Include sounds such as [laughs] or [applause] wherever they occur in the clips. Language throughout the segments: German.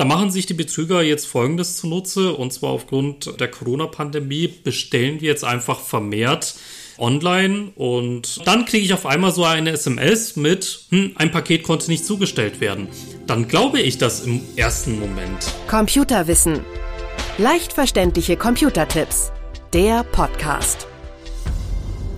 Da machen sich die Betrüger jetzt Folgendes zunutze, und zwar aufgrund der Corona-Pandemie bestellen wir jetzt einfach vermehrt online und dann kriege ich auf einmal so eine SMS mit, hm, ein Paket konnte nicht zugestellt werden. Dann glaube ich das im ersten Moment. Computerwissen. Leicht verständliche Computertipps. Der Podcast.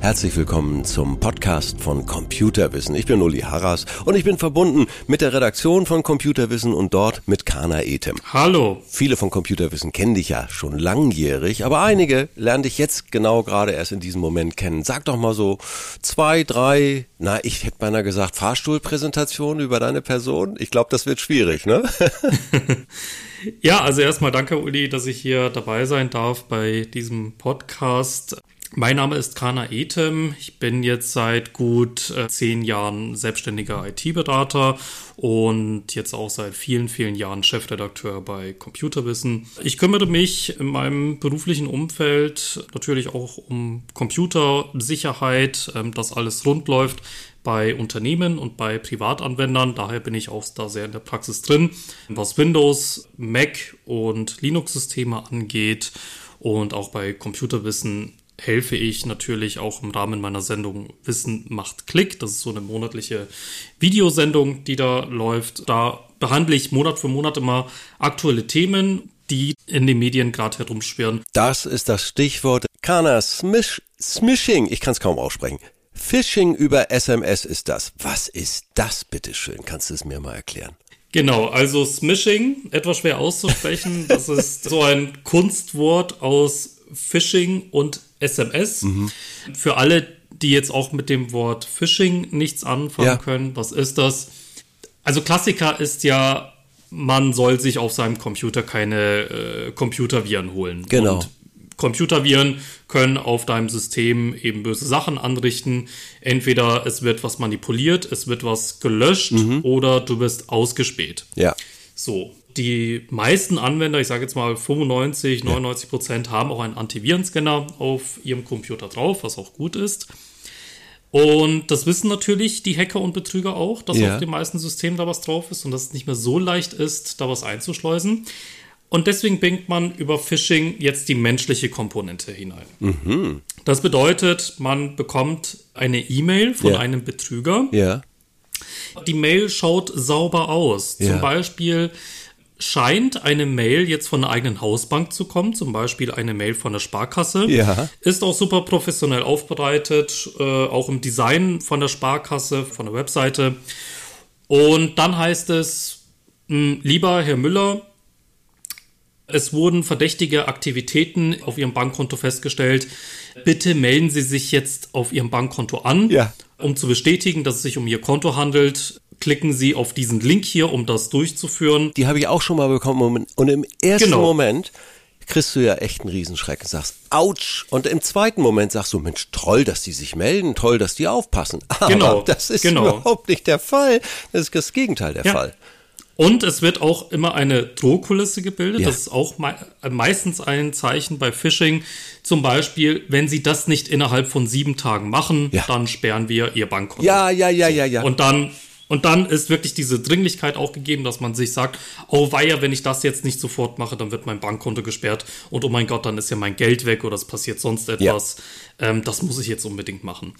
Herzlich willkommen zum Podcast von Computerwissen. Ich bin Uli Harras und ich bin verbunden mit der Redaktion von Computerwissen und dort mit Kana Etem. Hallo. Viele von Computerwissen kennen dich ja schon langjährig, aber einige lernen dich jetzt genau gerade erst in diesem Moment kennen. Sag doch mal so zwei, drei, na, ich hätte beinahe gesagt Fahrstuhlpräsentation über deine Person. Ich glaube, das wird schwierig, ne? [laughs] [laughs] Ja, also erstmal danke, Uli, dass ich hier dabei sein darf bei diesem Podcast. Mein Name ist Kana Etem. Ich bin jetzt seit gut äh, zehn Jahren selbstständiger IT-Berater und jetzt auch seit vielen, vielen Jahren Chefredakteur bei Computerwissen. Ich kümmere mich in meinem beruflichen Umfeld natürlich auch um Computersicherheit, ähm, dass alles rund läuft bei Unternehmen und bei Privatanwendern. Daher bin ich auch da sehr in der Praxis drin, was Windows, Mac und Linux-Systeme angeht. Und auch bei Computerwissen helfe ich natürlich auch im Rahmen meiner Sendung Wissen macht Klick. Das ist so eine monatliche Videosendung, die da läuft. Da behandle ich Monat für Monat immer aktuelle Themen, die in den Medien gerade herumschwirren. Das ist das Stichwort. Kana Smish, Smishing, ich kann es kaum aussprechen. Phishing über SMS ist das. Was ist das, bitteschön? Kannst du es mir mal erklären? Genau, also Smishing, etwas schwer auszusprechen. Das ist so ein Kunstwort aus Phishing und SMS. Mhm. Für alle, die jetzt auch mit dem Wort Phishing nichts anfangen ja. können, was ist das? Also Klassiker ist ja, man soll sich auf seinem Computer keine äh, Computerviren holen. Genau. Und Computerviren können auf deinem System eben böse Sachen anrichten. Entweder es wird was manipuliert, es wird was gelöscht mhm. oder du wirst ausgespäht. Ja. So, die meisten Anwender, ich sage jetzt mal 95, 99 Prozent, haben auch einen Antivirenscanner auf ihrem Computer drauf, was auch gut ist. Und das wissen natürlich die Hacker und Betrüger auch, dass ja. auf den meisten Systemen da was drauf ist und dass es nicht mehr so leicht ist, da was einzuschleusen. Und deswegen bringt man über Phishing jetzt die menschliche Komponente hinein. Mhm. Das bedeutet, man bekommt eine E-Mail von ja. einem Betrüger. Ja. Die Mail schaut sauber aus. Ja. Zum Beispiel scheint eine Mail jetzt von der eigenen Hausbank zu kommen, zum Beispiel eine Mail von der Sparkasse. Ja. Ist auch super professionell aufbereitet, äh, auch im Design von der Sparkasse, von der Webseite. Und dann heißt es, mh, hm, lieber Herr Müller, es wurden verdächtige Aktivitäten auf Ihrem Bankkonto festgestellt. Bitte melden Sie sich jetzt auf Ihrem Bankkonto an, ja. um zu bestätigen, dass es sich um Ihr Konto handelt klicken Sie auf diesen Link hier, um das durchzuführen. Die habe ich auch schon mal bekommen und im ersten genau. Moment kriegst du ja echt einen Riesenschreck und sagst, ouch. Und im zweiten Moment sagst du, Mensch, toll, dass die sich melden, toll, dass die aufpassen. [laughs] Aber genau, das ist genau. überhaupt nicht der Fall. Das ist das Gegenteil der ja. Fall. Und es wird auch immer eine Drohkulisse gebildet. Ja. Das ist auch me meistens ein Zeichen bei Phishing. Zum Beispiel, wenn Sie das nicht innerhalb von sieben Tagen machen, ja. dann sperren wir Ihr Bankkonto. Ja, ja, ja, ja, ja. Und dann und dann ist wirklich diese Dringlichkeit auch gegeben, dass man sich sagt, oh weia, wenn ich das jetzt nicht sofort mache, dann wird mein Bankkonto gesperrt und oh mein Gott, dann ist ja mein Geld weg oder es passiert sonst etwas. Ja. Ähm, das muss ich jetzt unbedingt machen.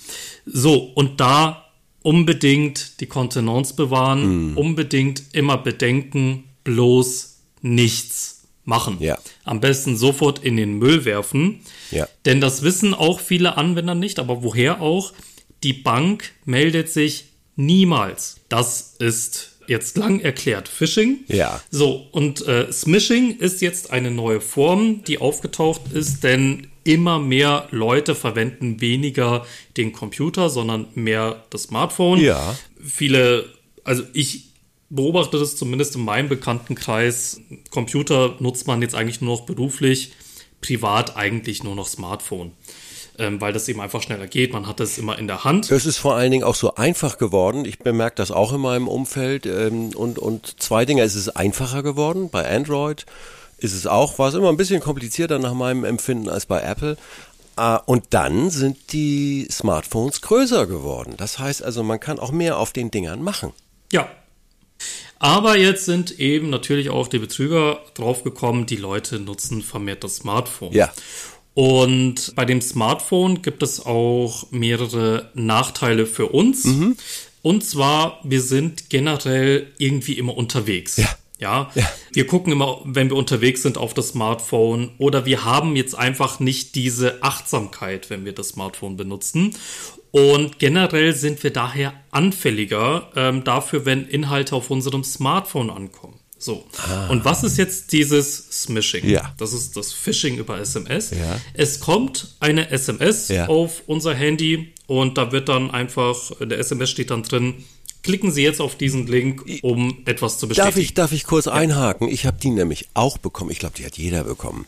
So, und da unbedingt die Kontenance bewahren, mm. unbedingt immer bedenken, bloß nichts machen. Ja. Am besten sofort in den Müll werfen. Ja. Denn das wissen auch viele Anwender nicht, aber woher auch? Die Bank meldet sich Niemals. Das ist jetzt lang erklärt Phishing. Ja. So, und äh, Smishing ist jetzt eine neue Form, die aufgetaucht ist, denn immer mehr Leute verwenden weniger den Computer, sondern mehr das Smartphone. Ja. Viele, also ich beobachte das zumindest in meinem Bekanntenkreis. Computer nutzt man jetzt eigentlich nur noch beruflich, privat eigentlich nur noch Smartphone ähm, weil das eben einfach schneller geht. Man hat das immer in der Hand. Es ist vor allen Dingen auch so einfach geworden. Ich bemerke das auch in meinem Umfeld. Ähm, und, und zwei Dinge, es ist einfacher geworden. Bei Android ist es auch, war es immer ein bisschen komplizierter nach meinem Empfinden als bei Apple. Uh, und dann sind die Smartphones größer geworden. Das heißt also, man kann auch mehr auf den Dingern machen. Ja. Aber jetzt sind eben natürlich auch die Betrüger draufgekommen, die Leute nutzen vermehrt das Smartphone. Ja. Und bei dem Smartphone gibt es auch mehrere Nachteile für uns. Mhm. Und zwar, wir sind generell irgendwie immer unterwegs. Ja. Ja, Ja. wir gucken immer, wenn wir unterwegs sind, auf das Smartphone oder wir haben jetzt einfach nicht diese Achtsamkeit, wenn wir das Smartphone benutzen. Und generell sind wir daher anfälliger ähm, dafür, wenn Inhalte auf unserem Smartphone ankommen. So. Und was ist jetzt dieses Smishing? Ah. Ja. Das ist das Phishing über SMS. Ja. Es kommt eine SMS Ja. auf unser Handy und da wird dann einfach, in der SMS steht dann drin, klicken Sie jetzt auf diesen Link, um etwas zu bestätigen. Darf ich, darf ich kurz einhaken? Ich habe die nämlich auch bekommen. Ich glaube, die hat jeder bekommen.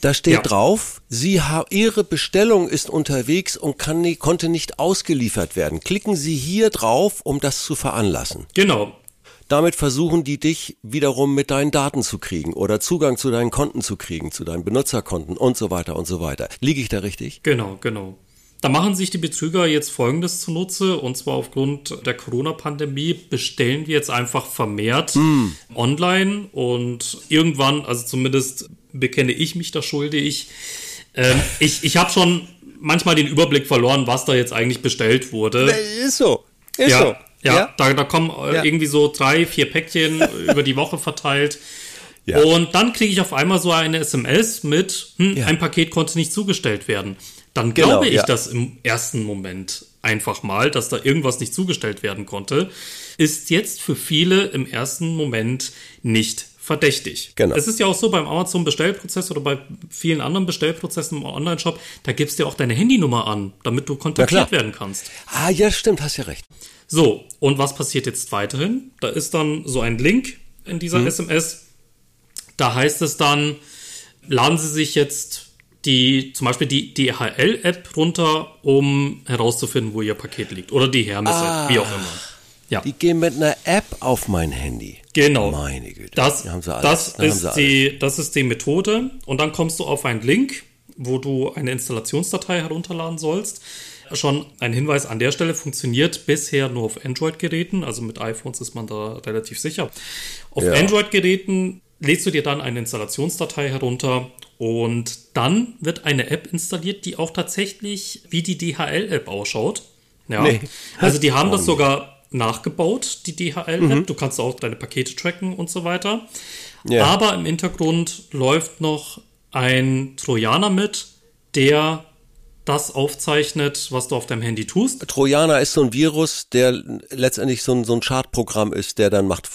Da steht Ja. drauf, Sie ha Ihre Bestellung ist unterwegs und kann, nie- konnte nicht ausgeliefert werden. Klicken Sie hier drauf, um das zu veranlassen. Genau. Damit versuchen die dich wiederum mit deinen Daten zu kriegen oder Zugang zu deinen Konten zu kriegen, zu deinen Benutzerkonten und so weiter und so weiter. Liege ich da richtig? Genau, genau. Da machen sich die Betrüger jetzt Folgendes zunutze, und zwar aufgrund der Corona-Pandemie bestellen wir jetzt einfach vermehrt online und irgendwann, also zumindest bekenne ich mich da schuldig, ähm, ich, ich habe schon manchmal den Überblick verloren, was da jetzt eigentlich bestellt wurde. Ist so. Ist ja, so. ja, Da, da kommen äh, Ja. irgendwie so drei, vier Päckchen [laughs] über die Woche verteilt. Ja. Und dann kriege ich auf einmal so eine SMS mit, hm, Ja. ein Paket konnte nicht zugestellt werden. Dann Genau, glaube ich ja. das im ersten Moment einfach mal, dass da irgendwas nicht zugestellt werden konnte, ist jetzt für viele im ersten Moment nicht verdächtig. Genau. Es ist ja auch so beim Amazon-Bestellprozess oder bei vielen anderen Bestellprozessen im Online-Shop, da gibst du ja auch deine Handynummer an, damit du kontaktiert werden kannst. Ah, ja, stimmt, hast ja recht. So, und was passiert jetzt weiterhin? Da ist dann so ein Link in dieser Mhm. SMS. Da heißt es dann, laden Sie sich jetzt die, zum Beispiel die DHL-App runter, um herauszufinden, wo Ihr Paket liegt. Oder die Hermes-App, wie auch immer. Ja, Die gehen mit einer App auf mein Handy. genau. Meine Güte. Das, Da haben sie alles. das, Da ist sie alles. die, das ist die Methode. Und dann kommst du auf einen Link, wo du eine Installationsdatei herunterladen sollst. Schon ein Hinweis an der Stelle funktioniert bisher nur auf Android-Geräten. Also mit iPhones ist man da relativ sicher. Auf Ja. Android-Geräten lädst du dir dann eine Installationsdatei herunter und dann wird eine App installiert, die auch tatsächlich wie die DHL-App ausschaut. Ja. Nee. Also die haben das sogar nachgebaut, die DHL-App. Du kannst auch deine Pakete tracken und so weiter. Ja. Aber im Hintergrund läuft noch ein Trojaner mit, der das aufzeichnet, was du auf deinem Handy tust. Trojaner ist so ein Virus, der letztendlich so ein, so ein Chartprogramm ist, der dann macht,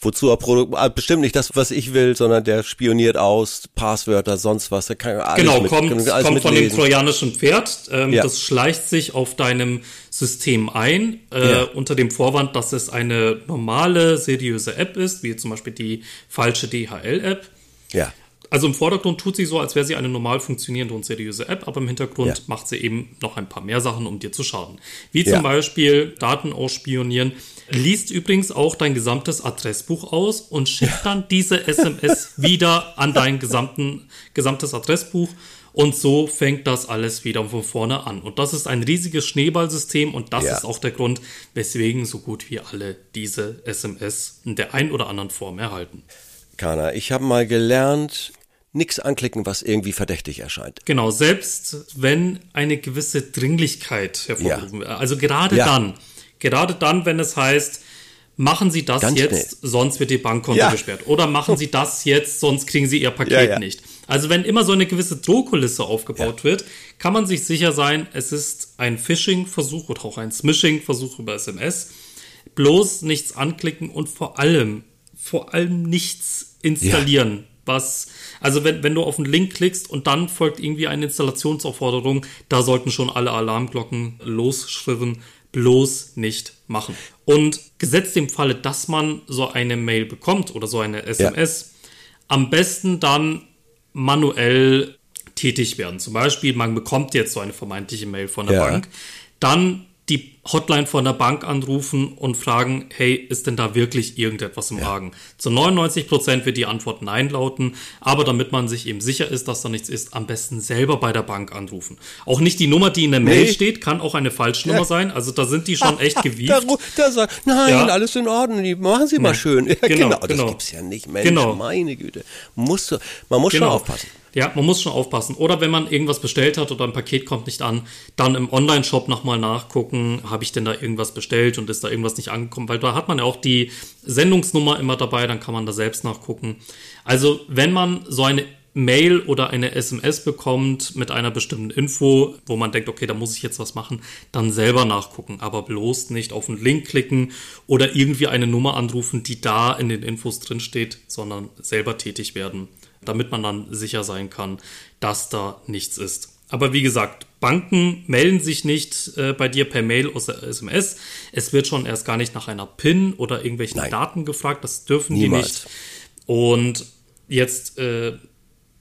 wozu er Produkt, ah, bestimmt nicht das, was ich will, sondern der spioniert aus, Passwörter, sonst was, der kann alles Genau, mit, kommt, alles kommt von dem trojanischen Pferd. Ähm, Ja. Das schleicht sich auf deinem System ein, äh, Ja. unter dem Vorwand, dass es eine normale, seriöse App ist, wie zum Beispiel die falsche DHL-App. Ja, Also im Vordergrund tut sie so, als wäre sie eine normal funktionierende und seriöse App, aber im Hintergrund Ja. macht sie eben noch ein paar mehr Sachen, um dir zu schaden. Wie Ja. zum Beispiel Daten ausspionieren, liest übrigens auch dein gesamtes Adressbuch aus und schickt dann diese SMS [laughs] wieder an dein gesamten, gesamtes Adressbuch. Und so fängt das alles wieder von vorne an. Und das ist ein riesiges Schneeballsystem und das Ja. ist auch der Grund, weswegen so gut wie alle diese SMS in der ein oder anderen Form erhalten. Kana, ich habe mal gelernt, nix anklicken, was irgendwie verdächtig erscheint. Genau, selbst wenn eine gewisse Dringlichkeit hervorgerufen wird. Also gerade Ja. dann, gerade dann, wenn es heißt, machen Sie das Ganz jetzt, schnell. sonst wird Ihr Bankkonto Ja. gesperrt. Oder machen Sie das jetzt, sonst kriegen Sie Ihr Paket nicht. Also wenn immer so eine gewisse Drohkulisse aufgebaut wird, kann man sich sicher sein, es ist ein Phishing-Versuch oder auch ein Smishing-Versuch über SMS. Bloß nichts anklicken und vor allem, vor allem nichts installieren. Was, also wenn, wenn du auf einen Link klickst und dann folgt irgendwie eine Installationsaufforderung, da sollten schon alle Alarmglocken losschrillen, bloß nicht machen. Und gesetzt dem Falle, dass man so eine Mail bekommt oder so eine SMS, am besten dann manuell tätig werden. Zum Beispiel, man bekommt jetzt so eine vermeintliche Mail von der Ja. Bank, dann die Hotline von der Bank anrufen und fragen, hey, ist denn da wirklich irgendetwas im ja. Zu 99 Prozent wird die Antwort Nein lauten, aber damit man sich eben sicher ist, dass da nichts ist, am besten selber bei der Bank anrufen. Auch nicht die Nummer, die in der Mail nee. steht, kann auch eine Falschnummer ja. sein. Also da sind die schon echt [laughs] gewieft. Da, da sagt, nein, ja. alles in Ordnung, machen Sie mal schön. [laughs] Genau, genau, das genau. gibt's ja nicht, Mensch, genau. meine Güte. Muss, man muss genau. schon aufpassen. Ja, man muss schon aufpassen. Oder wenn man irgendwas bestellt hat oder ein Paket kommt nicht an, dann im Online-Shop nochmal nachgucken, habe ich denn da irgendwas bestellt und ist da irgendwas nicht angekommen? Weil da hat man ja auch die Sendungsnummer immer dabei, dann kann man da selbst nachgucken. Also wenn man so eine Mail oder eine SMS bekommt mit einer bestimmten Info, wo man denkt, okay, da muss ich jetzt was machen, dann selber nachgucken, aber bloß nicht auf einen Link klicken oder irgendwie eine Nummer anrufen, die da in den Infos drin steht, sondern selber tätig werden damit man dann sicher sein kann, dass da nichts ist. Aber wie gesagt, Banken melden sich nicht äh, bei dir per Mail oder SMS. Es wird schon erst gar nicht nach einer PIN oder irgendwelchen Nein. Daten gefragt. Das dürfen Niemals. die nicht. Und jetzt äh,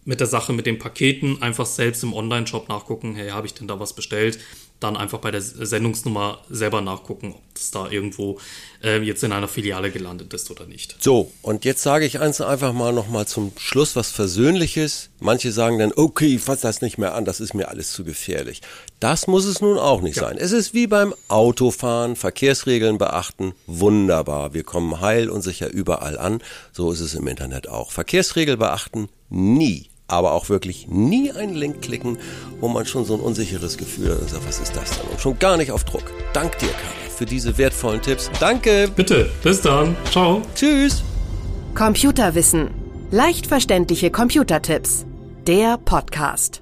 mit der Sache mit den Paketen einfach selbst im Online-Shop nachgucken, hey, habe ich denn da was bestellt? Dann einfach bei der Sendungsnummer selber nachgucken, ob das da irgendwo äh, jetzt in einer Filiale gelandet ist oder nicht. So, und jetzt sage ich eins einfach mal nochmal zum Schluss was Versöhnliches. Manche sagen dann, okay, ich fasse das nicht mehr an, das ist mir alles zu gefährlich. Das muss es nun auch nicht ja. sein. Es ist wie beim Autofahren, Verkehrsregeln beachten, wunderbar. Wir kommen heil und sicher überall an. So ist es im Internet auch. Verkehrsregel beachten, nie aber auch wirklich nie einen Link klicken, wo man schon so ein unsicheres Gefühl hat. Also, was ist das denn? Und schon gar nicht auf Druck. Dank dir, Karl, für diese wertvollen Tipps. Danke. Bitte. Bis dann. Ciao. Tschüss. Computerwissen. Leicht verständliche Computertipps. Der Podcast.